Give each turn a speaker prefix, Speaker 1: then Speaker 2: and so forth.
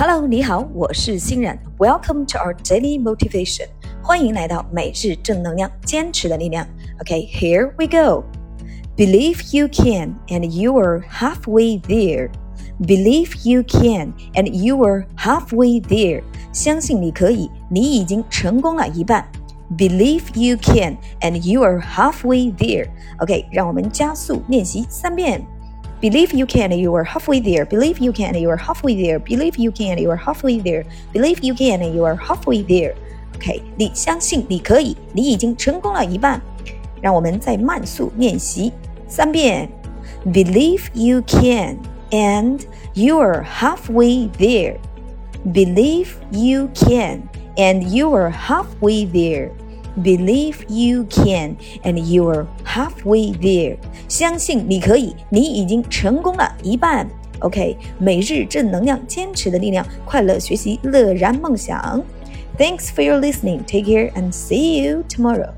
Speaker 1: Hello，你好，我是欣然。Welcome to our daily motivation，欢迎来到每日正能量，坚持的力量。Okay，here we go. Believe you can, and you are halfway there. Believe you can, and you are halfway there. 相信你可以，你已经成功了一半。Believe you can, and you are halfway there. OK，让我们加速练习三遍。 Believe you can, and you are halfway there. Believe you can, and you are halfway there. Believe you can, and you are halfway there. Believe you can, and you are halfway there. OK，你相信你可以，你已经成功了一半。让我们再慢速练习三遍。Believe you can, and you are halfway there. Believe you can, and you are halfway there. Believe you can, and you are halfway there. 相信你可以，你已经成功了一半。OK，每日正能量，坚持的力量，快乐学习，乐然梦想。Thanks for your listening. Take care and see you tomorrow.